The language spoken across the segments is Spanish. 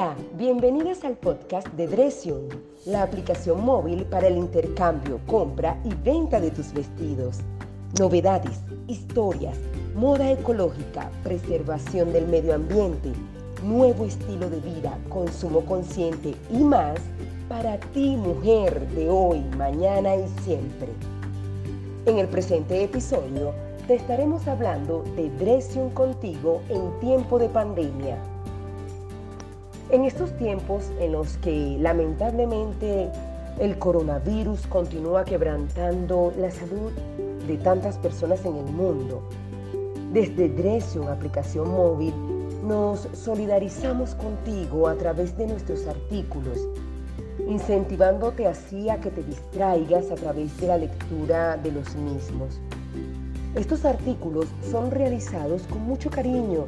Hola, bienvenidas al podcast de Dresion, la aplicación móvil para el intercambio, compra y venta de tus vestidos. Novedades, historias, moda ecológica, preservación del medio ambiente, nuevo estilo de vida, consumo consciente y más para ti mujer de hoy, mañana y siempre. En el presente episodio te estaremos hablando de Dresion contigo en tiempo de pandemia. En estos tiempos en los que lamentablemente el coronavirus continúa quebrantando la salud de tantas personas en el mundo, desde Dresion, aplicación móvil, nos solidarizamos contigo a través de nuestros artículos, incentivándote así a que te distraigas a través de la lectura de los mismos. Estos artículos son realizados con mucho cariño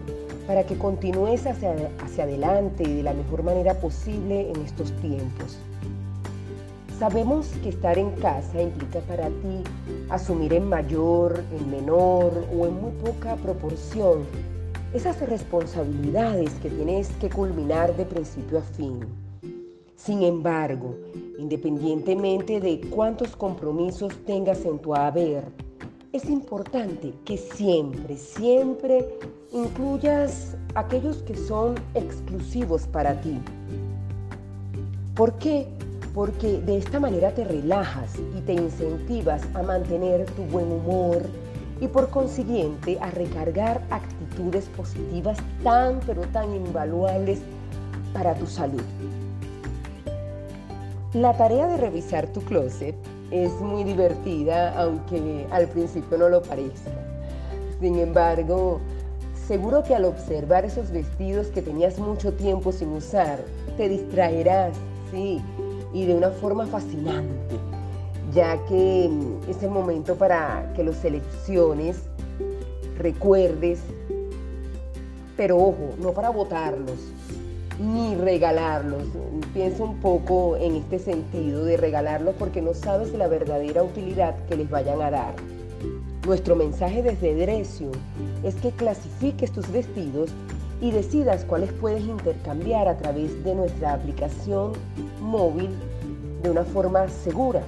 para que continúes hacia, hacia adelante de la mejor manera posible en estos tiempos. Sabemos que estar en casa implica para ti asumir en mayor, en menor o en muy poca proporción esas responsabilidades que tienes que culminar de principio a fin. Sin embargo, independientemente de cuántos compromisos tengas en tu haber, es importante que siempre, siempre incluyas aquellos que son exclusivos para ti. ¿Por qué? Porque de esta manera te relajas y te incentivas a mantener tu buen humor y por consiguiente a recargar actitudes positivas tan pero tan invaluables para tu salud. La tarea de revisar tu closet es muy divertida, aunque al principio no lo parezca. Sin embargo, seguro que al observar esos vestidos que tenías mucho tiempo sin usar, te distraerás, sí, y de una forma fascinante, ya que mm, es el momento para que los selecciones, recuerdes, pero ojo, no para botarlos, ni regalarlos. Piensa un poco en este sentido de regalarlos porque no sabes la verdadera utilidad que les vayan a dar. Nuestro mensaje desde Drecio es que clasifiques tus vestidos y decidas cuáles puedes intercambiar a través de nuestra aplicación móvil de una forma segura.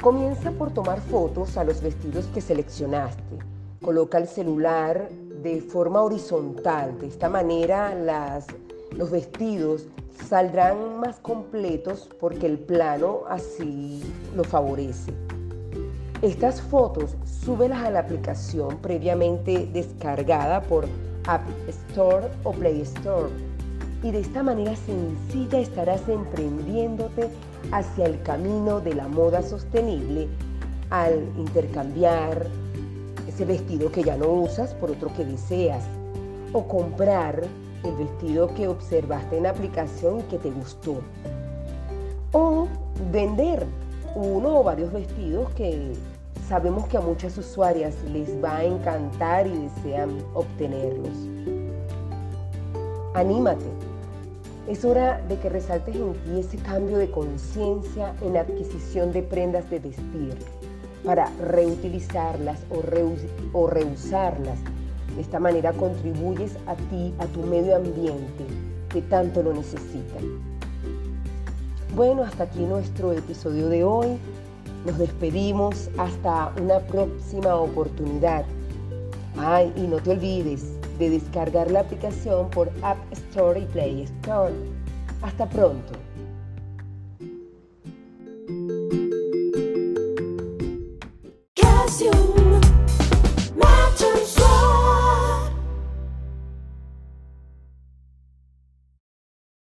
Comienza por tomar fotos a los vestidos que seleccionaste. Coloca el celular de forma horizontal. De esta manera las los vestidos saldrán más completos porque el plano así lo favorece. Estas fotos súbelas a la aplicación previamente descargada por App Store o Play Store y de esta manera sencilla estarás emprendiéndote hacia el camino de la moda sostenible al intercambiar ese vestido que ya no usas por otro que deseas o comprar el vestido que observaste en la aplicación y que te gustó. O vender uno o varios vestidos que sabemos que a muchas usuarias les va a encantar y desean obtenerlos. Anímate. Es hora de que resaltes en ti ese cambio de conciencia en la adquisición de prendas de vestir para reutilizarlas o, o reusarlas de esta manera contribuyes a ti, a tu medio ambiente que tanto lo necesita. Bueno, hasta aquí nuestro episodio de hoy. Nos despedimos hasta una próxima oportunidad. Ay, y no te olvides de descargar la aplicación por App Store y Play Store. Hasta pronto.